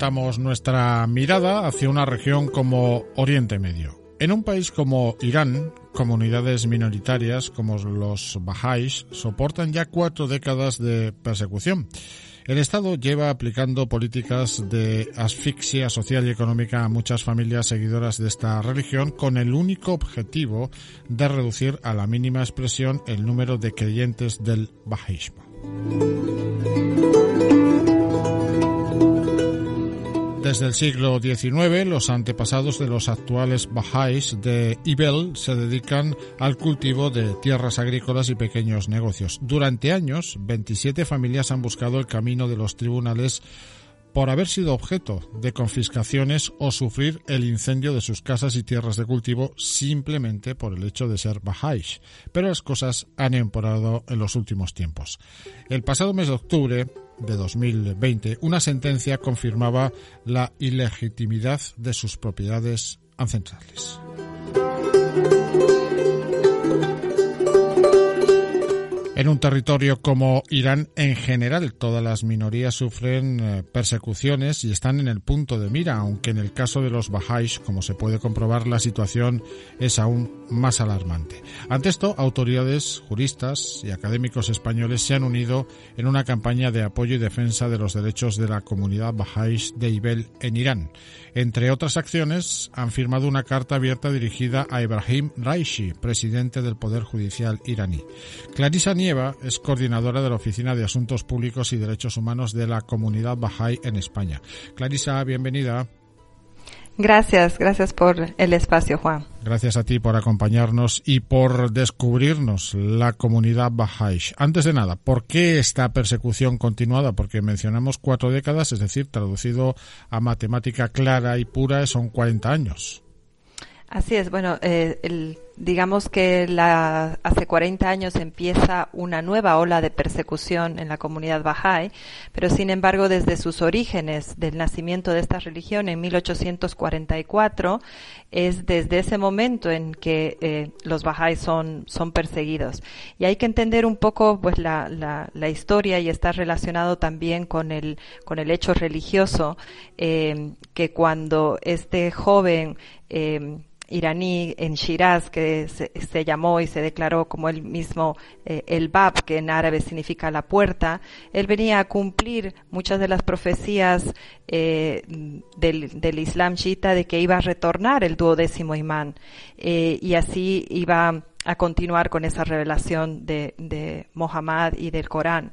orientamos nuestra mirada hacia una región como Oriente Medio. En un país como Irán, comunidades minoritarias como los Bahá'ís soportan ya cuatro décadas de persecución. El Estado lleva aplicando políticas de asfixia social y económica a muchas familias seguidoras de esta religión con el único objetivo de reducir a la mínima expresión el número de creyentes del bahaísmo. Desde el siglo XIX, los antepasados de los actuales Bahá'ís de Ibel se dedican al cultivo de tierras agrícolas y pequeños negocios. Durante años, 27 familias han buscado el camino de los tribunales por haber sido objeto de confiscaciones o sufrir el incendio de sus casas y tierras de cultivo simplemente por el hecho de ser Bahá'ís. Pero las cosas han empeorado en los últimos tiempos. El pasado mes de octubre, de 2020, una sentencia confirmaba la ilegitimidad de sus propiedades ancestrales. En un territorio como Irán, en general, todas las minorías sufren eh, persecuciones y están en el punto de mira, aunque en el caso de los Bahá'ís, como se puede comprobar, la situación es aún más alarmante. Ante esto, autoridades, juristas y académicos españoles se han unido en una campaña de apoyo y defensa de los derechos de la comunidad Bahá'ís de Ibel en Irán. Entre otras acciones, han firmado una carta abierta dirigida a Ibrahim Raisi, presidente del Poder Judicial iraní. Clarisa Nieva es coordinadora de la Oficina de Asuntos Públicos y Derechos Humanos de la Comunidad Bahá'í en España. Clarisa, bienvenida. Gracias, gracias por el espacio, Juan. Gracias a ti por acompañarnos y por descubrirnos la comunidad Bahá'í. Antes de nada, ¿por qué esta persecución continuada? Porque mencionamos cuatro décadas, es decir, traducido a matemática clara y pura, son 40 años. Así es, bueno, eh, el, digamos que la, hace 40 años empieza una nueva ola de persecución en la comunidad Bahá'í, pero sin embargo desde sus orígenes del nacimiento de esta religión en 1844 es desde ese momento en que eh, los Bahá'í son, son perseguidos. Y hay que entender un poco pues la, la, la historia y está relacionado también con el, con el hecho religioso eh, que cuando este joven eh, iraní en Shiraz que se, llamó y se declaró como el mismo eh, el Bab, que en árabe significa la puerta, él venía a cumplir muchas de las profecías eh, del, del, Islam chiita de que iba a retornar el duodécimo imán. Eh, y así iba a continuar con esa revelación de, de Mohammed y del Corán.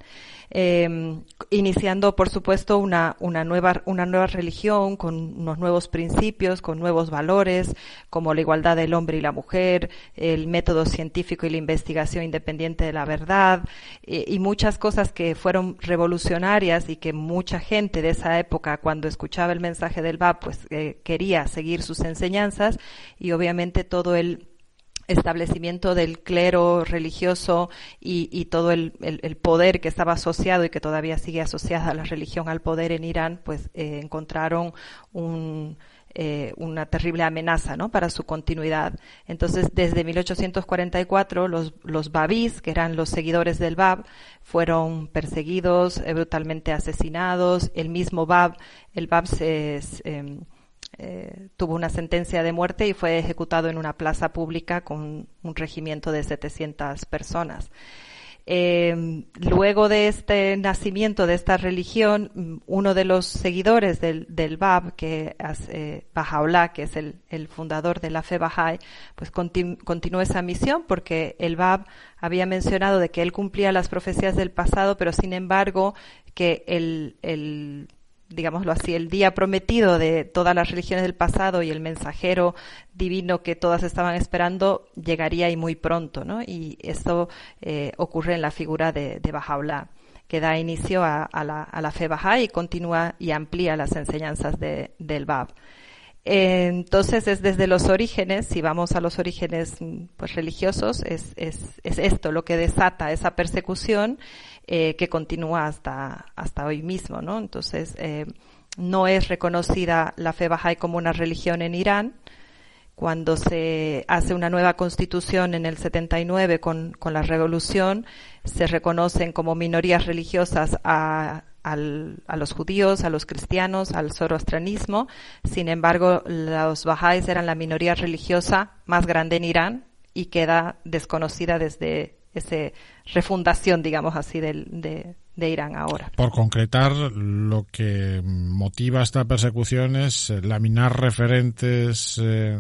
Eh, iniciando, por supuesto, una, una, nueva, una nueva religión con unos nuevos principios, con nuevos valores, como la igualdad del hombre y la mujer, el método científico y la investigación independiente de la verdad, y muchas cosas que fueron revolucionarias y que mucha gente de esa época, cuando escuchaba el mensaje del BAP, pues eh, quería seguir sus enseñanzas, y obviamente todo el establecimiento del clero religioso y, y todo el, el, el, poder que estaba asociado y que todavía sigue asociada a la religión al poder en Irán, pues eh, encontraron un, eh, una terrible amenaza ¿no? para su continuidad. Entonces, desde 1844, los, los babís, que eran los seguidores del Bab, fueron perseguidos, eh, brutalmente asesinados. El mismo Bab, el Bab se... Eh, eh, tuvo una sentencia de muerte y fue ejecutado en una plaza pública con un regimiento de 700 personas. Eh, luego de este nacimiento de esta religión, uno de los seguidores del, Bab, que es eh, que es el, fundador de la fe Bahá'í, pues continu continuó esa misión porque el Bab había mencionado de que él cumplía las profecías del pasado, pero sin embargo que el digámoslo así, el día prometido de todas las religiones del pasado y el mensajero divino que todas estaban esperando llegaría y muy pronto, ¿no? Y esto eh, ocurre en la figura de, de que da inicio a, la, a, la, fe Bahá'í y continúa y amplía las enseñanzas de, del Bab. Entonces es desde los orígenes, si vamos a los orígenes pues, religiosos, es, es, es esto lo que desata esa persecución eh, que continúa hasta, hasta hoy mismo, ¿no? Entonces, eh, no es reconocida la fe Bahá'í como una religión en Irán. Cuando se hace una nueva constitución en el 79 con, con la revolución, se reconocen como minorías religiosas a, a los judíos, a los cristianos, al zoroastrianismo. Sin embargo, los bahá'ís eran la minoría religiosa más grande en Irán y queda desconocida desde esa refundación, digamos así, de, Irán ahora. Por concretar, lo que motiva esta persecución es eh, laminar referentes eh,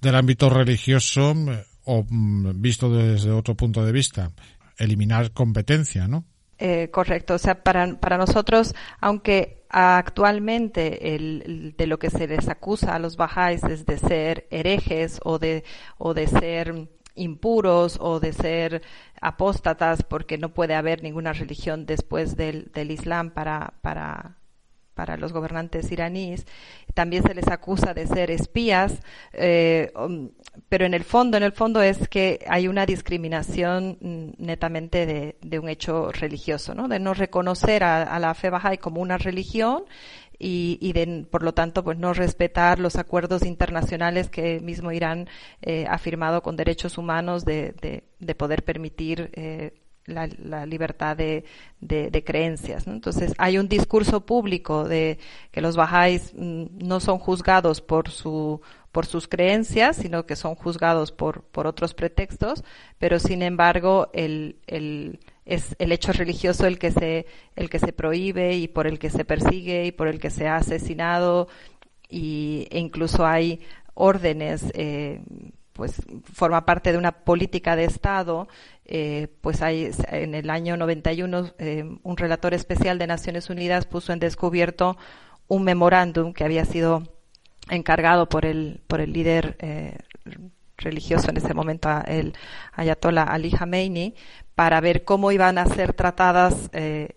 del ámbito religioso eh, o mm, visto desde otro punto de vista, eliminar competencia, ¿no? Eh, correcto. O sea, para, para nosotros, aunque actualmente el, de lo que se les acusa a los bajáis es de ser herejes o de, o de ser impuros o de ser apóstatas porque no puede haber ninguna religión después del, del Islam para, para, para los gobernantes iraníes. También se les acusa de ser espías, eh, um, pero en el fondo, en el fondo es que hay una discriminación mm, netamente de, un hecho religioso, ¿no? De no reconocer a, la fe bahá'í como una religión y, y, de, por lo tanto, pues no respetar los acuerdos internacionales que mismo Irán eh, ha firmado con derechos humanos de, de, de poder permitir eh, la, libertad de, de, creencias. Entonces, hay un discurso público de que los bajáis mm, no son juzgados por su por sus creencias, sino que son juzgados por, por otros pretextos, pero sin embargo el, el, es el hecho religioso el que se el que se prohíbe y por el que se persigue y por el que se ha asesinado y, e incluso hay órdenes eh, pues forma parte de una política de Estado, eh, pues hay en el año 91 eh, un relator especial de Naciones Unidas puso en descubierto un memorándum que había sido encargado por el por el líder eh, religioso en ese momento, el Ayatollah Ali Khamenei, para ver cómo iban a ser tratadas eh,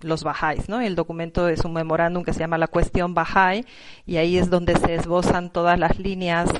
los Bahá'ís, ¿no? El documento es un memorándum que se llama la cuestión Bahá'í y ahí es donde se esbozan todas las líneas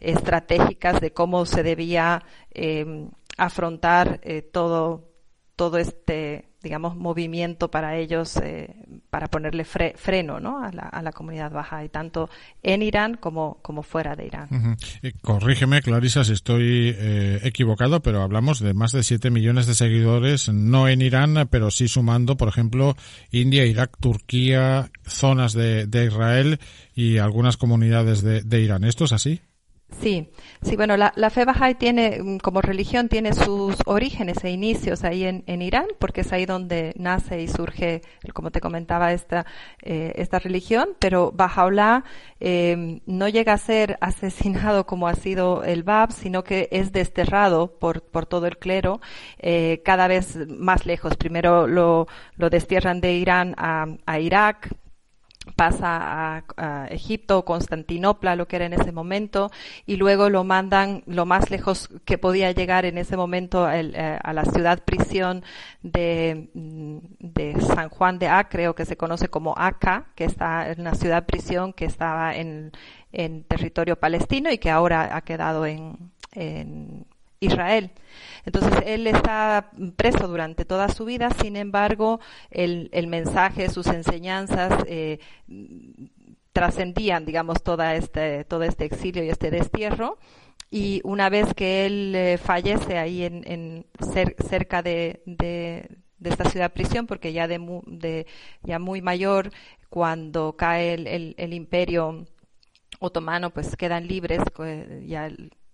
estratégicas de cómo se debía eh, afrontar eh, todo, todo este digamos, movimiento para ellos, eh, para ponerle freno ¿no? a, la, a la comunidad baja, y tanto en Irán como, como fuera de Irán. corrígeme, Clarisa, si estoy eh, equivocado, pero hablamos de más de 7 millones de seguidores, no en Irán, pero sí sumando, por ejemplo, India, Irak, Turquía, zonas de, de Israel y algunas comunidades de, de Irán. ¿Esto es así? Sí, sí, bueno, la, fe Bahá'í tiene, mm, como religión, tiene sus orígenes e inicios ahí en, en Irán, porque es ahí donde nace y surge, como te comentaba, esta, eh, esta religión, pero Bahá'u'lláh eh, no llega a ser asesinado como ha sido el Bab, sino que es desterrado por, por todo el clero eh, cada vez más lejos. Primero lo, lo destierran de Irán a, a Irak, pasa a, Egipto, Constantinopla, lo que era en ese momento, y luego lo mandan lo más lejos que podía llegar en ese momento eh, a la ciudad prisión de, mm, de, San Juan de Acre, o que se conoce como Aca, que está en una ciudad prisión que estaba en, en territorio palestino y que ahora ha quedado en, en Israel. Entonces, él está preso durante toda su vida, sin embargo, el, mensaje, sus enseñanzas eh, trascendían, digamos, toda este, todo este exilio y este destierro. Y una vez que él eh, fallece ahí en, cerca de, esta ciudad prisión, porque ya de, de ya muy mayor, cuando cae el, el, el imperio otomano, pues quedan libres, eh,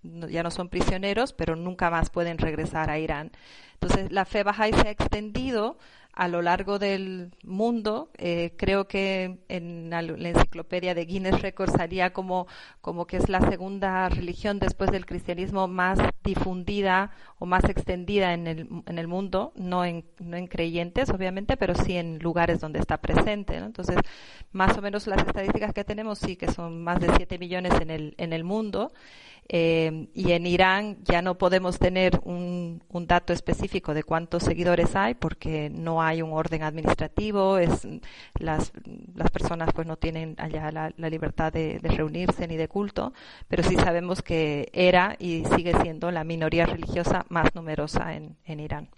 ya no son prisioneros, pero nunca más pueden regresar a Irán. Entonces, la fe Bahá'í se ha extendido a lo largo del mundo. Eh, creo que en la, enciclopedia de Guinness Records salía como, como que es la segunda religión después del cristianismo más difundida o más extendida en el, en el mundo, no en, no en creyentes, obviamente, pero sí en lugares donde está presente. Entonces, más o menos las estadísticas que tenemos sí que son más de 7 millones en el, en el mundo. Eh, y en Irán ya no podemos tener un, un, dato específico de cuántos seguidores hay porque no hay un orden administrativo, es, las, las personas pues no tienen allá la, libertad de, reunirse ni de culto, pero sí sabemos que era y sigue siendo la minoría religiosa más numerosa en, en Irán.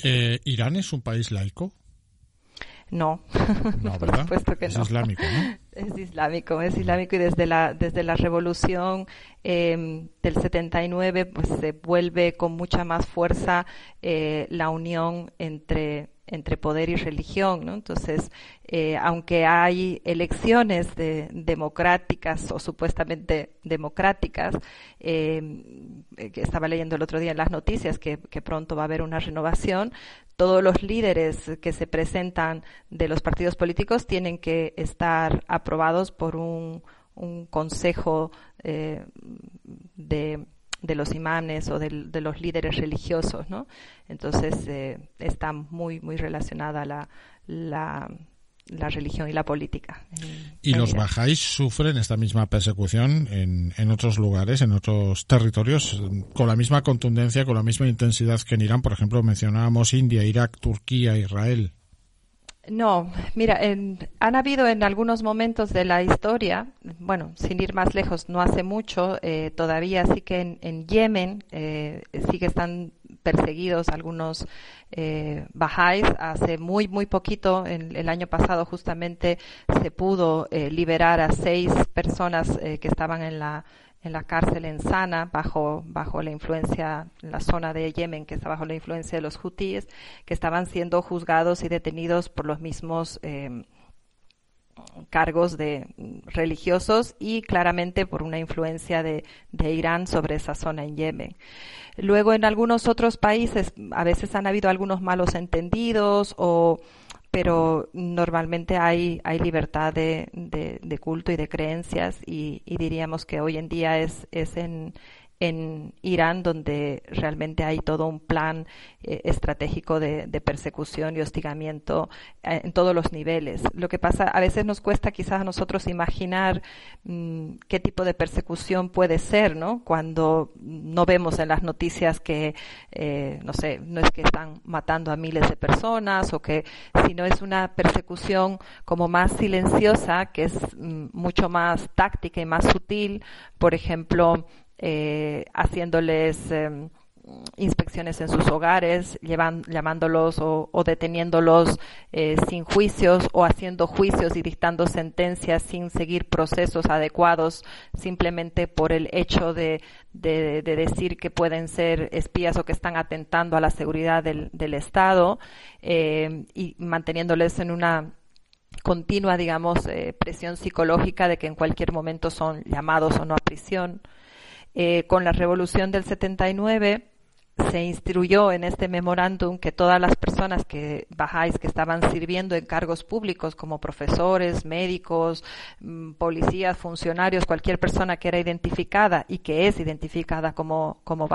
Eh, ¿Irán es un país laico? No, no por supuesto que es islámico, ¿no? Es islámico, es islámico y desde la desde la revolución eh, del 79 pues se vuelve con mucha más fuerza eh, la unión entre entre poder y religión, ¿no? Entonces, eh, aunque hay elecciones de, democráticas o supuestamente democráticas, eh, que estaba leyendo el otro día en las noticias que, pronto va a haber una renovación, todos los líderes que se presentan de los partidos políticos tienen que estar aprobados por un, consejo eh, de los imanes o de, los líderes religiosos, ¿no? Entonces eh, está muy muy relacionada la, la, religión y la política. ¿Y los bajáis sufren esta misma persecución en, en otros lugares, en otros territorios, con la misma contundencia, con la misma intensidad que en Irán? Por ejemplo, mencionábamos India, Irak, Turquía, Israel. No, mira, han habido en algunos momentos de la historia, bueno, sin ir más lejos, no hace mucho, eh, todavía sí que en, Yemen eh, sí que están perseguidos algunos eh, bajáis. Hace muy, muy poquito, en, el año pasado justamente, se pudo eh, liberar a seis personas que estaban en la en la cárcel en Sana bajo, bajo la influencia, en la zona de Yemen que está bajo la influencia de los hutíes, que estaban siendo juzgados y detenidos por los mismos eh, cargos de religiosos y claramente por una influencia de, Irán sobre esa zona en Yemen. Luego en algunos otros países a veces han habido algunos malos entendidos o pero normalmente hay, hay libertad de, de, culto y de creencias y, y, diríamos que hoy en día es, es en, en Irán, donde realmente hay todo un plan eh, estratégico de, persecución y hostigamiento eh, en todos los niveles. Lo que pasa, a veces nos cuesta quizás a nosotros imaginar mm, qué tipo de persecución puede ser, ¿no? Cuando no vemos en las noticias que, eh, no sé, no es que están matando a miles de personas o que, sino es una persecución como más silenciosa, que es mm, mucho más táctica y más sutil. Por ejemplo, eh, haciéndoles em, inspecciones en sus hogares, llamándolos o, deteniéndolos eh, sin juicios o haciendo juicios y dictando sentencias sin seguir procesos adecuados simplemente por el hecho de, de, decir que pueden ser espías o que están atentando a la seguridad del, del Estado eh, y manteniéndoles en una continua, digamos, presión psicológica de que en cualquier momento son llamados o no a prisión. Eh, con la revolución del 79 se instruyó en este memorándum que todas las personas que bajáis que estaban sirviendo en cargos públicos como profesores, médicos, mm, policías, funcionarios, cualquier persona que era identificada y que es identificada como, como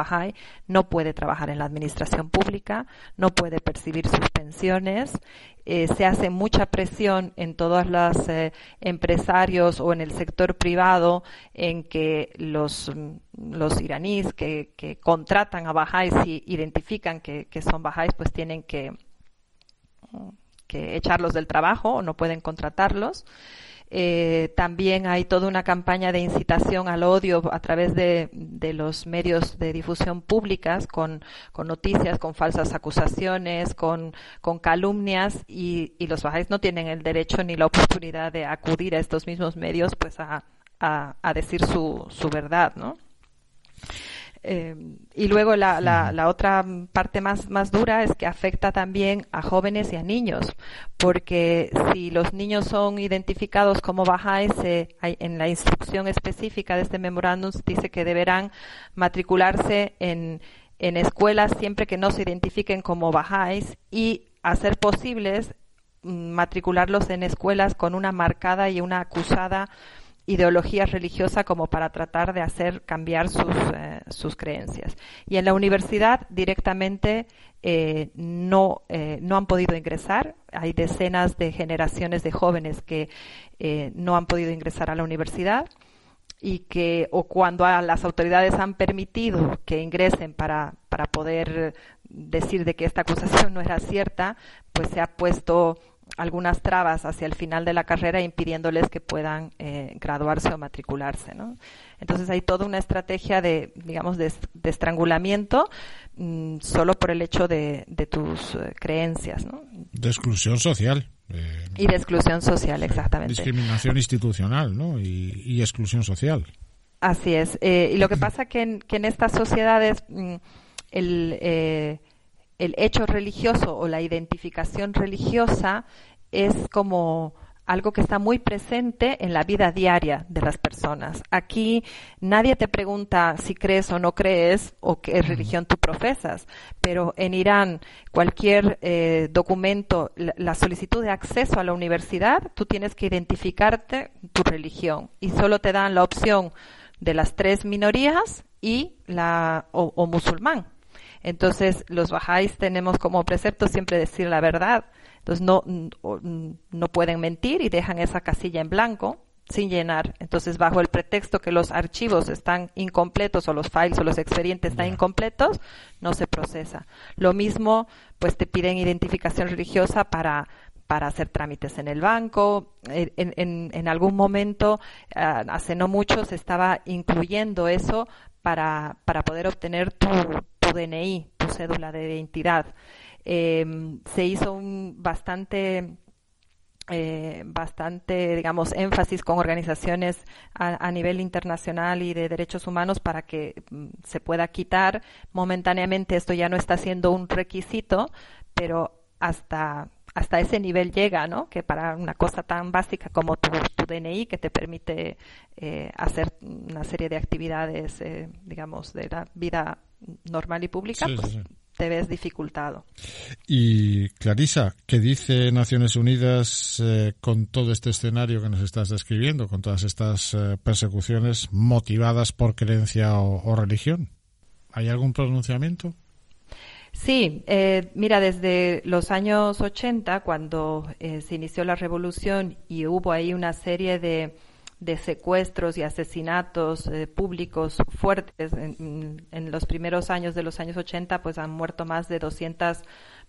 no puede trabajar en la administración pública, no puede percibir sus pensiones eh, se hace mucha presión en todos los eh, empresarios o en el sector privado en que los, los iraníes que, que contratan a bajáis y identifican que, que son bajáis, pues tienen que, que echarlos del trabajo o no pueden contratarlos. Eh, también hay toda una campaña de incitación al odio a través de, los medios de difusión públicas con, noticias, con falsas acusaciones, con, calumnias y, los bajáis no tienen el derecho ni la oportunidad de acudir a estos mismos medios pues a, a decir su, su verdad, ¿no? Eh, y luego la, la, otra parte más, más dura es que afecta también a jóvenes y a niños, porque si los niños son identificados como bajáis, en la instrucción específica de este memorándum dice que deberán matricularse en, en escuelas siempre que no se identifiquen como bajáis y hacer posibles mm, matricularlos en escuelas con una marcada y una acusada ideología religiosa como para tratar de hacer cambiar sus, eh, sus creencias. Y en la universidad directamente eh, no, eh, no han podido ingresar. Hay decenas de generaciones de jóvenes que no han podido ingresar a la universidad y que o cuando las autoridades han permitido que ingresen para, para poder decir de que esta acusación no era cierta, pues se ha puesto algunas trabas hacia el final de la carrera impidiéndoles que puedan eh, graduarse o matricularse. ¿no? Entonces hay toda una estrategia de, digamos, de, estrangulamiento mm, solo por el hecho de, tus eh, creencias. ¿no? De exclusión social. Eh, y de exclusión social, exactamente. Discriminación institucional ¿no? y, exclusión social. Así es. y lo que pasa que en, que en estas sociedades mm, el el hecho religioso o la identificación religiosa es como algo que está muy presente en la vida diaria de las personas. Aquí nadie te pregunta si crees o no crees o qué religión tú profesas, pero en Irán cualquier eh, documento, la, solicitud de acceso a la universidad, tú tienes que identificarte tu religión y solo te dan la opción de las tres minorías y la o, musulmán. Entonces los bajáis tenemos como precepto siempre decir la verdad entonces no, no pueden mentir y dejan esa casilla en blanco sin llenar. Entonces, bajo el pretexto que los archivos están incompletos o los files o los expedientes están incompletos, no se procesa. Lo mismo, pues te piden identificación religiosa para para hacer trámites en el banco. En, en, en algún momento, ah, hace no mucho, se estaba incluyendo eso para, para poder obtener tu, tu DNI, tu cédula de identidad. Eh, se hizo un bastante eh, bastante, digamos, énfasis con organizaciones a, nivel internacional y de derechos humanos para que mm, se pueda quitar. Momentáneamente esto ya no está siendo un requisito, pero hasta hasta ese nivel llega, ¿no? Que para una cosa tan básica como tu, DNI, que te permite eh, hacer una serie de actividades, eh, digamos, de la vida normal y pública, pues te ves dificultado. Y Clarisa, ¿qué dice Naciones Unidas eh, con todo este escenario que nos estás describiendo, con todas estas eh, persecuciones motivadas por creencia o, religión? ¿Hay algún pronunciamiento? Sí, eh, mira, desde los años 80, cuando se inició la revolución y hubo ahí una serie de de secuestros y asesinatos eh, públicos fuertes. En, los primeros años de los años 80, pues han muerto más de 200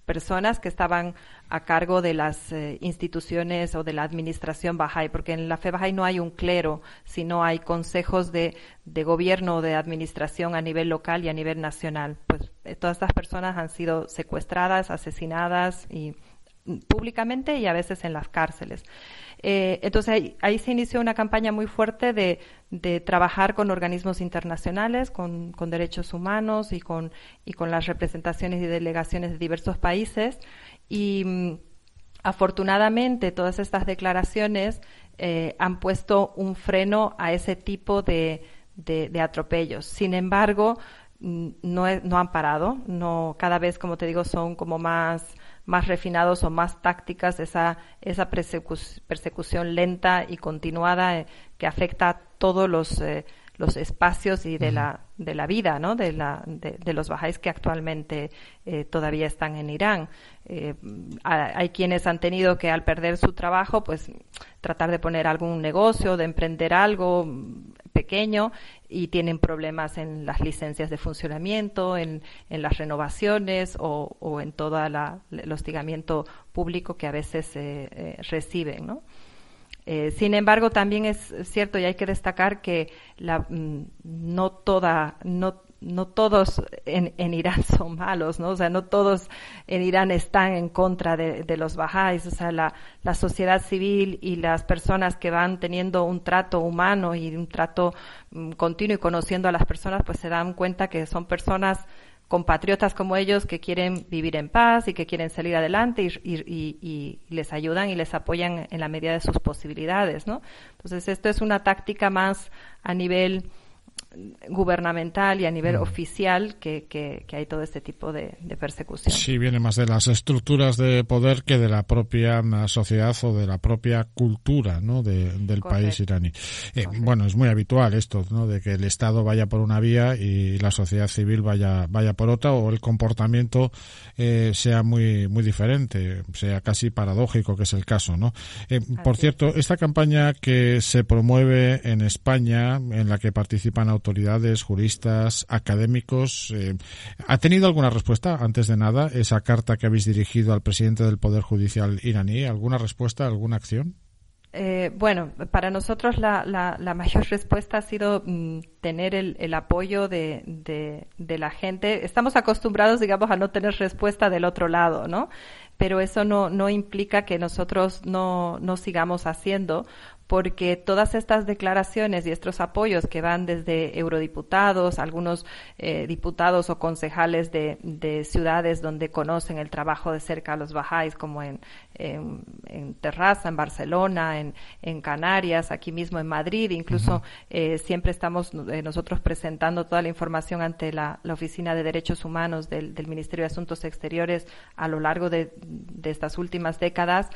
personas que estaban a cargo de las eh, instituciones o de la administración Bahá'í, porque en la fe Bahá'í no hay un clero, sino hay consejos de, de gobierno o de administración a nivel local y a nivel nacional. Pues eh, todas estas personas han sido secuestradas, asesinadas y públicamente y a veces en las cárceles. Eh, entonces ahí, se inició una campaña muy fuerte de, trabajar con organismos internacionales, con, derechos humanos y con, las representaciones y delegaciones de diversos países. Y mm, afortunadamente todas estas declaraciones eh, han puesto un freno a ese tipo de, atropellos. Sin embargo, mm, no, han parado. Cada vez, como te digo, son como más más refinados o más tácticas, esa, esa persecución lenta y continuada eh, que afecta a todos los, eh, los espacios y de, la, de la vida ¿no? de, la, de, los bajáis que actualmente eh, todavía están en Irán. hay quienes han tenido que al perder su trabajo, pues tratar de poner algún negocio, de emprender algo pequeño y tienen problemas en las licencias de funcionamiento, en, en las renovaciones o, o en todo el hostigamiento público que a veces eh, reciben, ¿no? Eh, sin embargo, también es cierto y hay que destacar que la, mm, no toda, no todos en, en, Irán son malos, ¿no? O sea, no todos en Irán están en contra de, de los bajáis. O sea, la, la, sociedad civil y las personas que van teniendo un trato humano y un trato mm, continuo y conociendo a las personas, pues se dan cuenta que son personas compatriotas como ellos que quieren vivir en paz y que quieren salir adelante y, y, y, les ayudan y les apoyan en la medida de sus posibilidades, ¿no? Entonces, esto es una táctica más a nivel gubernamental y a nivel mm. oficial que, que, hay todo este tipo de, persecución. Sí, viene más de las estructuras de poder que de la propia mm, sociedad o de la propia cultura ¿no? del país iraní. Eh, bueno, es muy habitual esto, ¿no? de que el Estado vaya por una vía y la sociedad civil vaya, vaya por otra o el comportamiento eh, sea muy, muy diferente, sea casi paradójico, que es el caso. ¿no? Eh, por cierto, esta campaña que se promueve en España, en la que participan autoridades, juristas, académicos. Eh, ¿Ha tenido alguna respuesta, antes de nada, esa carta que habéis dirigido al presidente del Poder Judicial iraní? ¿Alguna respuesta, alguna acción? Eh, bueno, para nosotros la, la, mayor respuesta ha sido mm, tener el, apoyo de, la gente. Estamos acostumbrados, digamos, a no tener respuesta del otro lado, ¿no? Pero eso no, implica que nosotros no, no sigamos haciendo, porque todas estas declaraciones y estos apoyos que van desde eurodiputados, algunos eh, diputados o concejales de, ciudades donde conocen el trabajo de cerca a los bajáis, como en, en, Terraza, en Barcelona, en, en, Canarias, aquí mismo en Madrid, incluso eh, siempre estamos eh, nosotros presentando toda la información ante la, Oficina de Derechos Humanos del, Ministerio de Asuntos Exteriores a lo largo de, de estas últimas décadas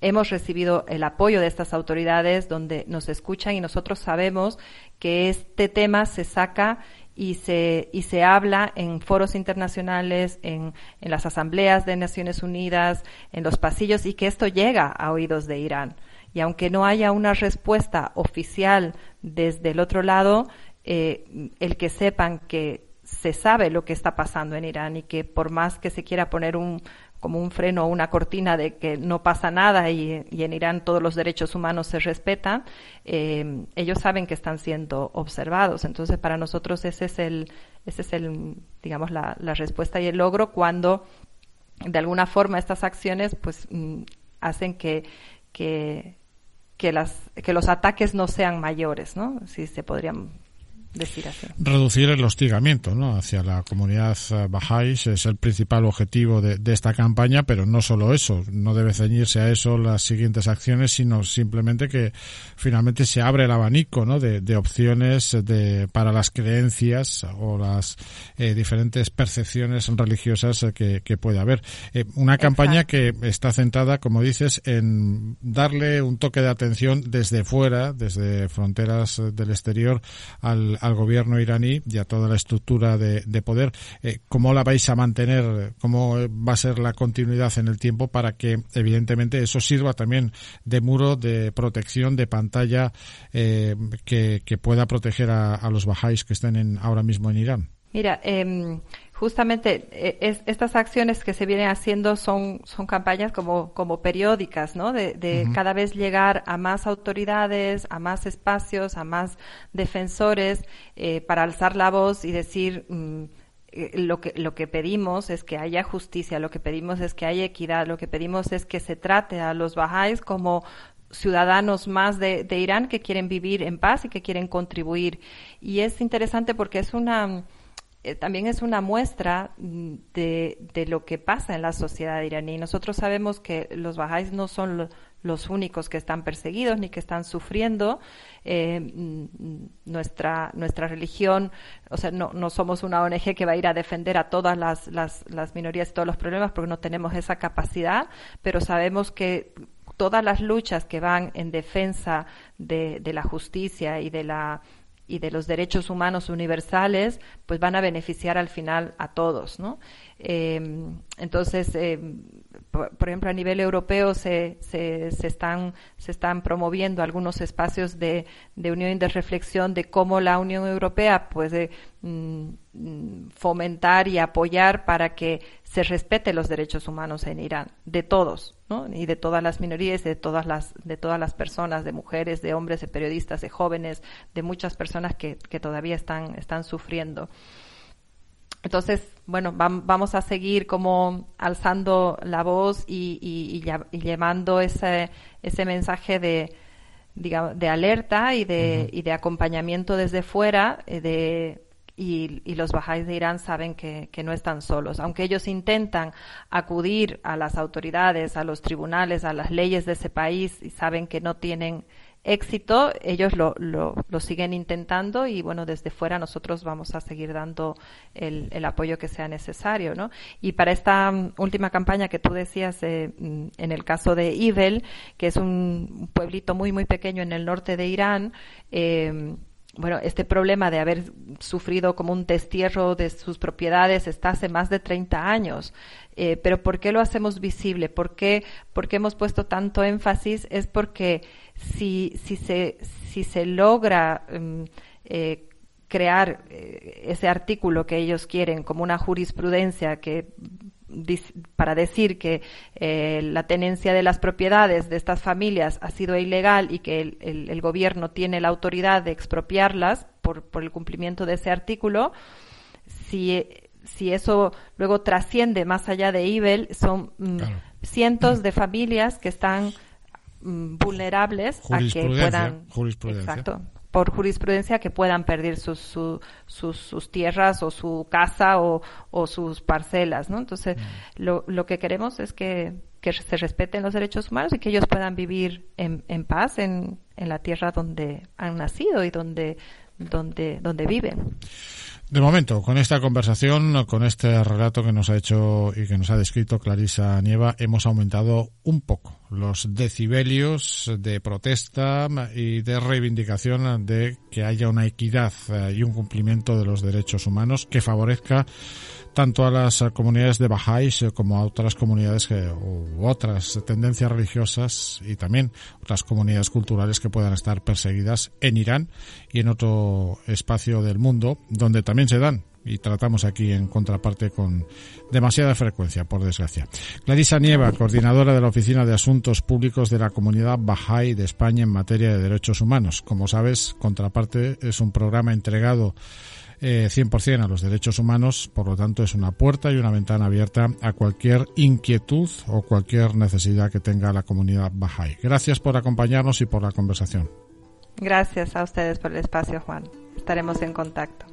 hemos recibido el apoyo de estas autoridades donde nos escuchan y nosotros sabemos que este tema se saca y se, y se habla en foros internacionales, en, en las asambleas de Naciones Unidas, en los pasillos y que esto llega a oídos de Irán. Y aunque no haya una respuesta oficial desde el otro lado, eh, el que sepan que se sabe lo que está pasando en Irán y que por más que se quiera poner un, como un freno o una cortina de que no pasa nada y, en Irán todos los derechos humanos se respetan, eh, ellos saben que están siendo observados. Entonces, para nosotros ese es el, ese es el, digamos, la, respuesta y el logro cuando de alguna forma estas acciones, pues, mm, hacen que, que, que, las, que los ataques no sean mayores, ¿no? Si se podrían Reducir el hostigamiento ¿no? hacia la comunidad eh, bahá'í es el principal objetivo de, esta campaña, pero no solo eso, no debe ceñirse a eso las siguientes acciones, sino simplemente que finalmente se abre el abanico ¿no? de, opciones de, para las creencias o las eh, diferentes percepciones religiosas que, puede haber. Eh, una campaña que está centrada, como dices, en darle un toque de atención desde fuera, desde fronteras del exterior, al, al gobierno iraní y a toda la estructura de, poder. Eh, ¿Cómo la vais a mantener? ¿Cómo va a ser la continuidad en el tiempo para que, evidentemente, eso sirva también de muro de protección, de pantalla eh, que, pueda proteger a, los bajáis que estén ahora mismo en Irán? Mira, eh, justamente eh, estas acciones que se vienen haciendo son, son campañas como, como periódicas, ¿no? De, cada vez llegar a más autoridades, a más espacios, a más defensores, eh, para alzar la voz y decir, mm, eh, lo que, lo que pedimos es que haya justicia, lo que pedimos es que haya equidad, lo que pedimos es que se trate a los bajáis como ciudadanos más de, de Irán que quieren vivir en paz y que quieren contribuir. Y es interesante porque es una, eh, también es una muestra mm, de, de, lo que pasa en la sociedad iraní. Nosotros sabemos que los bajáis no son los únicos que están perseguidos ni que están sufriendo. Eh, mm, nuestra, nuestra religión, o sea, no, no somos una ONG que va a ir a defender a todas las, las, las minorías y todos los problemas porque no tenemos esa capacidad, pero sabemos que todas las luchas que van en defensa de, de la justicia y de la y de los derechos humanos universales, pues van a beneficiar al final a todos, ¿no? Em, entonces, em, por, ejemplo, a nivel europeo se, se, están, se están promoviendo algunos espacios de, de unión y de reflexión de cómo la Unión Europea puede mm, fomentar y apoyar para que se respete los derechos humanos en Irán, de todos, ¿no? y de todas las minorías, de todas las, de todas las personas, de mujeres, de hombres, de periodistas, de jóvenes, de muchas personas que, que todavía están, están sufriendo. Entonces, bueno, vamos a seguir como alzando la voz y, y, llevando ese, ese mensaje de, digamos, de alerta y de, y de acompañamiento desde fuera, eh, de, y, y, los bajáis de Irán saben que, que, no están solos. Aunque ellos intentan acudir a las autoridades, a los tribunales, a las leyes de ese país y saben que no tienen éxito, ellos lo, lo, lo, siguen intentando y bueno, desde fuera nosotros vamos a seguir dando el, el apoyo que sea necesario, ¿no? Y para esta mm, última campaña que tú decías, eh, mm, en el caso de Ibel, que es un pueblito muy, muy pequeño en el norte de Irán, eh, bueno, este problema de haber sufrido como un destierro de sus propiedades está hace más de 30 años. Eh, pero ¿por qué lo hacemos visible? ¿Por qué, ¿Por qué hemos puesto tanto énfasis? Es porque si, si, se, si se logra mm, eh, crear eh, ese artículo que ellos quieren como una jurisprudencia que para decir que eh, la tenencia de las propiedades de estas familias ha sido ilegal y que el, gobierno tiene la autoridad de expropiarlas por, por el cumplimiento de ese artículo, si, si, eso luego trasciende más allá de IBEL, son mm, cientos de familias que están vulnerables a que puedan exacto por jurisprudencia que puedan perder sus, sus, sus, tierras o su casa o, o sus parcelas, ¿no? Entonces, mm. lo, lo que queremos es que, que, se respeten los derechos humanos y que ellos puedan vivir en, en paz en, en la tierra donde han nacido y donde, donde, donde viven. De momento, con esta conversación, con este relato que nos ha hecho y que nos ha descrito Clarisa Nieva, hemos aumentado un poco los decibelios de protesta y de reivindicación de que haya una equidad eh, y un cumplimiento de los derechos humanos que favorezca tanto a las comunidades de Bahá'ís como a otras comunidades que, u otras tendencias religiosas y también otras comunidades culturales que puedan estar perseguidas en Irán y en otro espacio del mundo donde también se dan y tratamos aquí en contraparte con demasiada frecuencia, por desgracia. Clarisa Nieva, coordinadora de la Oficina de Asuntos Públicos de la Comunidad Bahá'í de España en materia de derechos humanos. Como sabes, Contraparte es un programa entregado eh, 100% a los derechos humanos, por lo tanto es una puerta y una ventana abierta a cualquier inquietud o cualquier necesidad que tenga la comunidad Bahá'í. Gracias por acompañarnos y por la conversación. Gracias a ustedes por el espacio, Juan. Estaremos en contacto.